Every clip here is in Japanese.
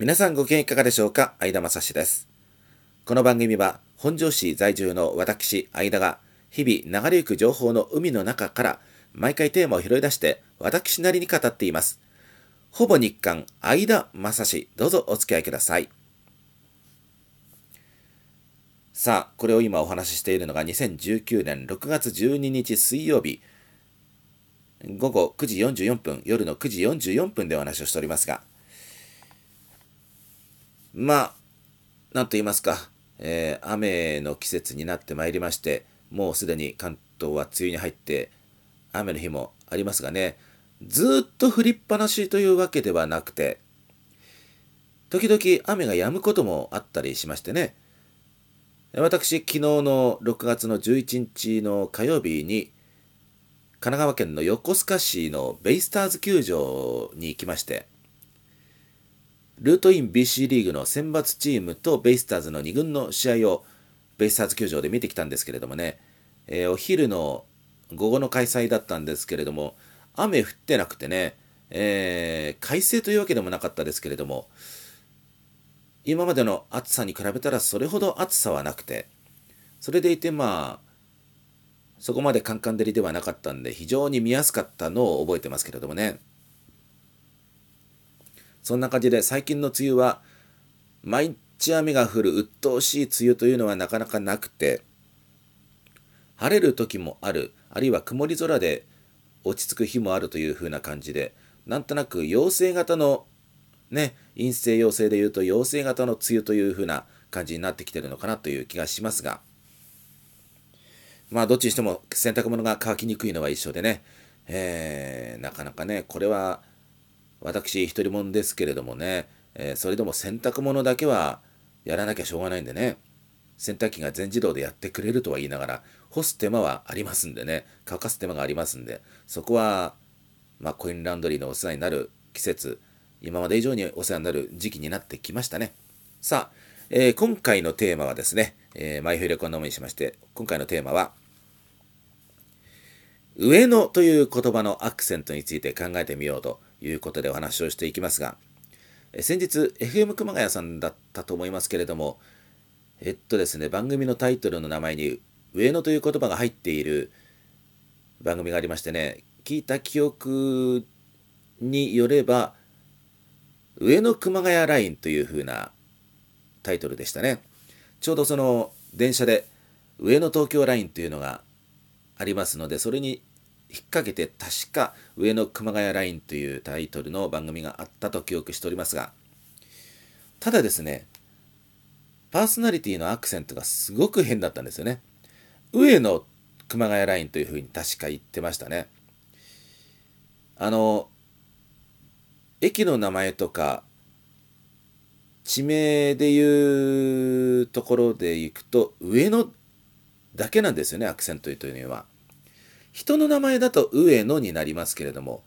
皆さんご機嫌いかがでしょうか？相田正史です。この番組は本庄市在住の私、相田が日々流れゆく情報の海の中から毎回テーマを拾い出して私なりに語っています。ほぼ日刊相田正史、どうぞお付き合いください。さあ、これを今お話ししているのが2019年6月12日水曜日、午後9時44分、夜の9時44分でお話をしておりますが、まあ、なんと言いますか、えー、雨の季節になってまいりまして、もうすでに関東は梅雨に入って、雨の日もありますがね、ずっと降りっぱなしというわけではなくて、時々雨が止むこともあったりしましてね、私、昨日の6月の11日の火曜日に、神奈川県の横須賀市のベイスターズ球場に行きまして、ルートイン BC リーグの選抜チームとベイスターズの2軍の試合をベイスターズ球場で見てきたんですけれどもね、えー、お昼の午後の開催だったんですけれども、雨降ってなくてね、えー、快晴というわけでもなかったですけれども、今までの暑さに比べたらそれほど暑さはなくて、それでいてまあ、そこまでカンカン照りではなかったんで、非常に見やすかったのを覚えてますけれどもね。そんな感じで最近の梅雨は、毎日雨が降る鬱陶しい梅雨というのはなかなかなくて、晴れる時もある、あるいは曇り空で落ち着く日もあるという風な感じで、なんとなく陽性型のね、陰性陽性でいうと陽性型の梅雨という風な感じになってきてるのかなという気がしますが、まあどっちにしても洗濯物が乾きにくいのは一緒でね、えー、なかなかね、これは私一人者ですけれどもね、えー、それでも洗濯物だけはやらなきゃしょうがないんでね、洗濯機が全自動でやってくれるとは言いながら、干す手間はありますんでね、乾かす手間がありますんで、そこは、まあ、コインランドリーのお世話になる季節、今まで以上にお世話になる時期になってきましたね。さあ、えー、今回のテーマはですね、えー、マイフィレコノミにしまして、今回のテーマは、上野という言葉のアクセントについて考えてみようということでお話をしていきますが、先日 FM 熊谷さんだったと思いますけれども、えっとですね、番組のタイトルの名前に上野という言葉が入っている番組がありましてね、聞いた記憶によれば、上野熊谷ラインという風なタイトルでしたね。ちょうどその電車で上野東京ラインというのがありますので、それに引っ掛けて確か上野熊谷ラインというタイトルの番組があったと記憶しておりますが、ただですね、パーソナリティのアクセントがすごく変だったんですよね。上野熊谷ラインというふうに確か言ってましたね。あの、駅の名前とか、地名でいうところで行くと、上野だけなんですよね、アクセントというのは。人の名前だと上野になりますけれども、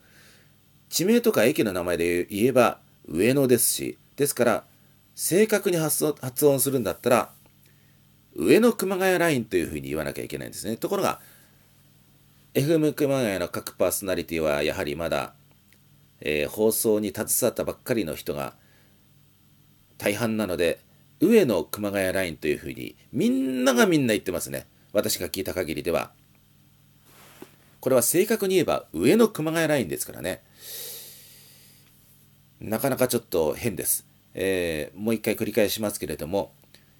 地名とか駅の名前で言えば上野ですし、ですから、正確に発音するんだったら、上野熊谷ラインというふうに言わなきゃいけないんですね。ところが、FM 熊谷の各パーソナリティはやはりまだ、えー、放送に携わったばっかりの人が大半なので、上野熊谷ラインというふうにみんながみんな言ってますね。私が聞いた限りでは。これは正確に言えば上の熊谷ラインですからね。なかなかちょっと変です。えー、もう一回繰り返しますけれども、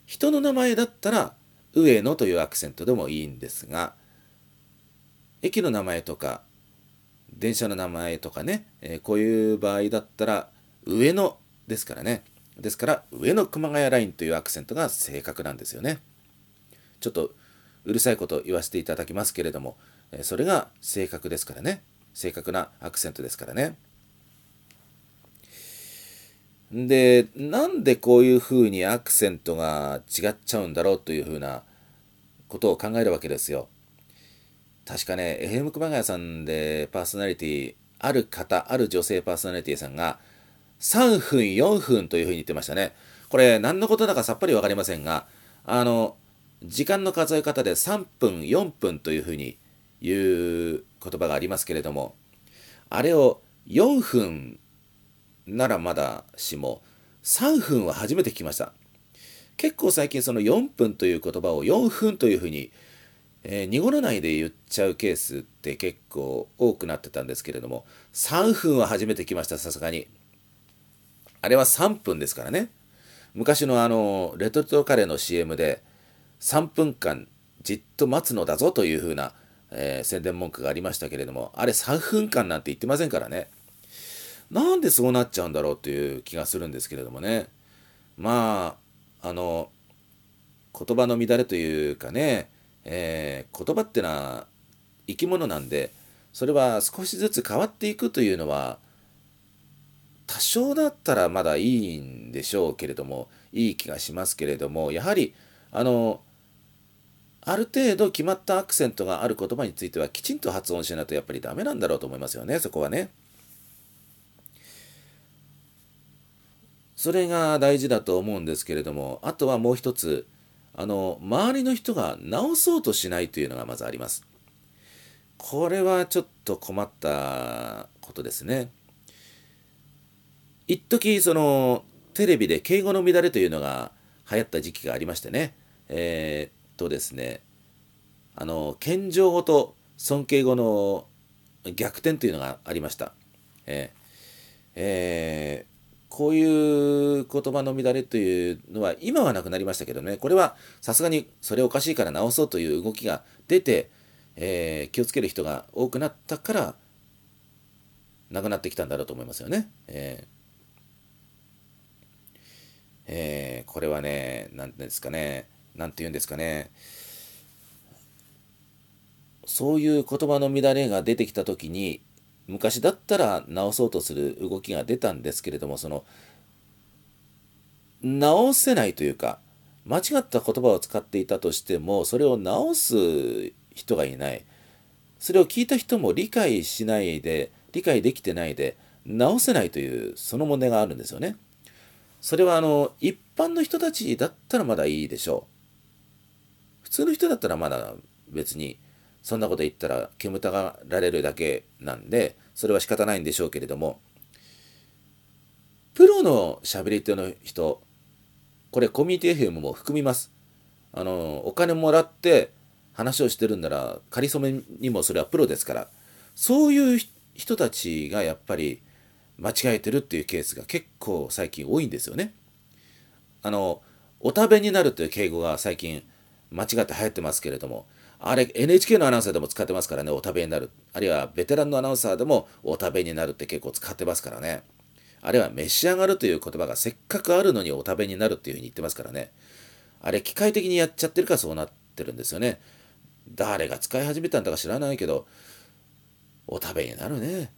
人の名前だったら上野というアクセントでもいいんですが、駅の名前とか、電車の名前とかね、えー、こういう場合だったら上野ですからね。ですから上野熊谷ラインというアクセントが正確なんですよね。ちょっとうるさいこと言わせていただきますけれども、それが正確ですからね。正確なアクセントですからね。でなんでこういうふうにアクセントが違っちゃうんだろうというふうなことを考えるわけですよ。確かね FM 熊谷さんでパーソナリティある方ある女性パーソナリティさんが3分4分というふうに言ってましたね。これ何のことだかさっぱり分かりませんがあの時間の数え方で3分4分というふうにいう言葉がありますけれどもあれを4分ならまだしも3分は初めて聞きました。結構最近その4分という言葉を4分というふうに、えー、濁らないで言っちゃうケースって結構多くなってたんですけれども、3分は初めて来ました、さすがに。あれは3分ですからね。昔のあの、レトルトカレーの CM で、3分間じっと待つのだぞというふうな、えー、宣伝文句がありましたけれども、あれ3分間なんて言ってませんからね。なんでそうなっちゃうんだろうという気がするんですけれどもね。まあ、あの、言葉の乱れというかね、えー、言葉ってのは生き物なんで、それは少しずつ変わっていくというのは、多少だったらまだいいんでしょうけれども、いい気がしますけれども、やはり、あの、ある程度決まったアクセントがある言葉についてはきちんと発音しないとやっぱりダメなんだろうと思いますよね、そこはね。それが大事だと思うんですけれども、あとはもう一つ、あの、周りの人が直そうとしないというのがまずあります。これはちょっと困ったことですね。一時そのテレビで敬語の乱れというのが流行った時期がありましてね。えー、とですね、あの、謙譲語と尊敬語の逆転というのがありました。えーえーこういう言葉の乱れというのは今はなくなりましたけどね、これはさすがにそれおかしいから直そうという動きが出て、えー、気をつける人が多くなったから、なくなってきたんだろうと思いますよね。えーえー、これはね、何ですかね、何て言うんですかね、そういう言葉の乱れが出てきた時に、昔だったら直そうとする動きが出たんですけれどもその直せないというか間違った言葉を使っていたとしてもそれを直す人がいない。それを聞いた人も理解しないで理解できてないで直せないというその問題があるんですよね。それはあの一般の人たちだったらまだいいでしょう。通の人だったらまだ別にそんなこと言ったら煙たがられるだけなんで、それは仕方ないんでしょうけれども、プロの喋り手の人、これコミュニティ FM も含みます。あの、お金もらって話をしてるんなら、かりそめにもそれはプロですから、そういう人たちがやっぱり間違えてるっていうケースが結構最近多いんですよね。あの、お食べになるという敬語が最近間違って流行ってますけれども、あれ NHK のアナウンサーでも使ってますからね、お食べになる。あるいはベテランのアナウンサーでもお食べになるって結構使ってますからね。あれは召し上がるという言葉がせっかくあるのにお食べになるっていうふうに言ってますからね。あれ機械的にやっちゃってるからそうなってるんですよね。誰が使い始めたんだか知らないけど、お食べになるね。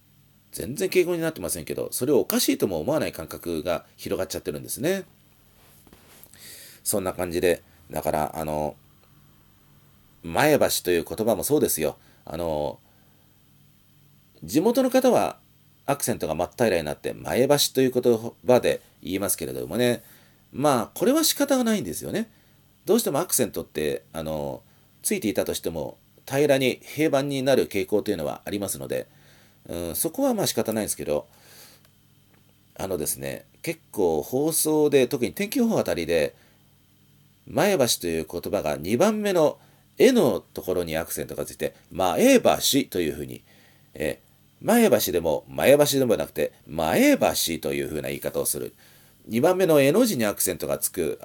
全然敬語になってませんけど、それをおかしいとも思わない感覚が広がっちゃってるんですね。そんな感じで、だから、あの、前橋という言葉もそうですよ。あの、地元の方はアクセントが真っ平らになって前橋という言葉で言いますけれどもね、まあ、これは仕方がないんですよね。どうしてもアクセントって、あの、ついていたとしても平らに平板になる傾向というのはありますので、うん、そこはまあ仕方ないんですけど、あのですね、結構放送で、特に天気予報あたりで、前橋という言葉が2番目の絵のところにアクセントがついて、前橋というふうに、え前橋でも前橋でもなくて、前橋というふうな言い方をする。2番目の絵の字にアクセントがつく。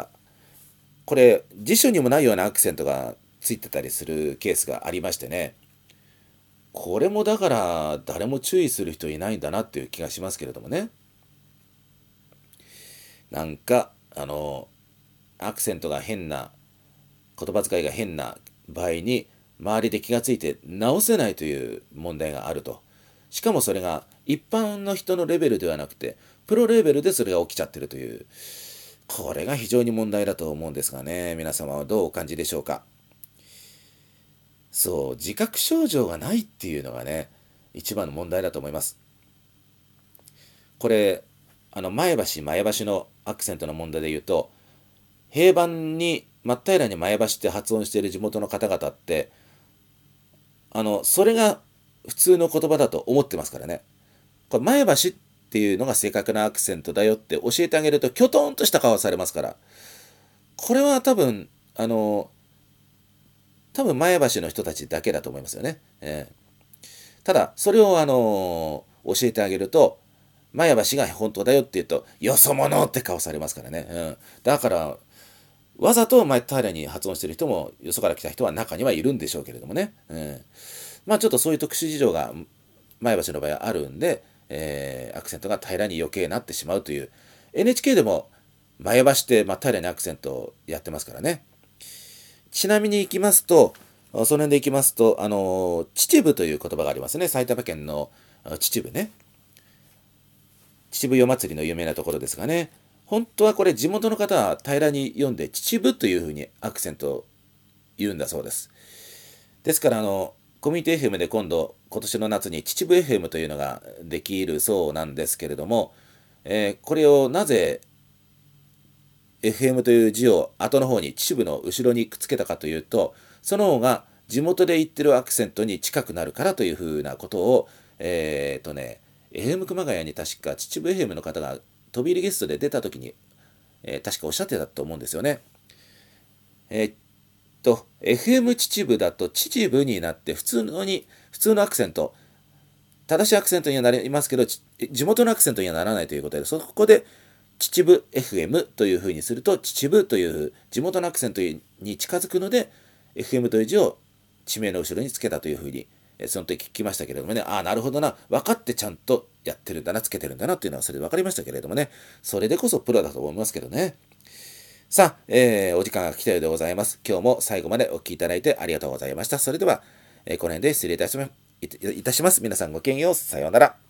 これ、辞書にもないようなアクセントがついてたりするケースがありましてね。これもだから誰も注意する人いないんだなっていう気がしますけれどもね。なんか、あの、アクセントが変な、言葉遣いが変な場合に周りで気がついて直せないという問題があると。しかもそれが一般の人のレベルではなくてプロレベルでそれが起きちゃってるという。これが非常に問題だと思うんですがね皆様はどうお感じでしょうか。そう自覚症状がないっていうのがね一番の問題だと思います。これあの前橋前橋のアクセントの問題で言うと平板に真っ平らに前橋って発音している地元の方々って、あの、それが普通の言葉だと思ってますからね。これ前橋っていうのが正確なアクセントだよって教えてあげるときょとんとした顔されますからこれは多分あの多分前橋の人たちだけだと思いますよね。えー、ただそれをあの教えてあげると前橋が本当だよって言うとよそ者って顔されますからね。うん、だからわざと前平に発音してる人もよそから来た人は中にはいるんでしょうけれどもね。うん、まあちょっとそういう特殊事情が前橋の場合はあるんで、えー、アクセントが平らに余計なってしまうという。NHK でも前橋って真っ平らにアクセントをやってますからね。ちなみに行きますとその辺で行きますとあの秩父という言葉がありますね。埼玉県の秩父ね。秩父夜祭りの有名なところですがね。本当はこれ地元の方は平らに読んで秩父というふうにアクセントを言うんだそうです。ですからあのコミュニティ FM で今度今年の夏に秩父 FM というのができるそうなんですけれども、えー、これをなぜ FM という字を後の方に秩父の後ろにくっつけたかというとその方が地元で言ってるアクセントに近くなるからというふうなことをえっ、ー、とね FM 熊谷に確か秩父 FM の方が飛び入りゲストで出た時に、えー、確かおっしゃってたと思うんですよね。えー、と、FM 秩父だと秩父になって普通のに、普通のアクセント、正しいアクセントにはなりますけど、地元のアクセントにはならないということで、そこで秩父 FM というふうにすると、秩父という地元のアクセントに近づくので、FM という字を地名の後ろにつけたというふうに、その時聞きましたけれどもね、ああ、なるほどな、分かってちゃんとやってるんだな、つけてるんだなっていうのはそれで分かりましたけれどもね、それでこそプロだと思いますけどね。さあ、えー、お時間が来たようでございます。今日も最後までお聴きいただいてありがとうございました。それでは、えー、この辺で失礼いたしいたします。皆さんごきげんよう。さようなら。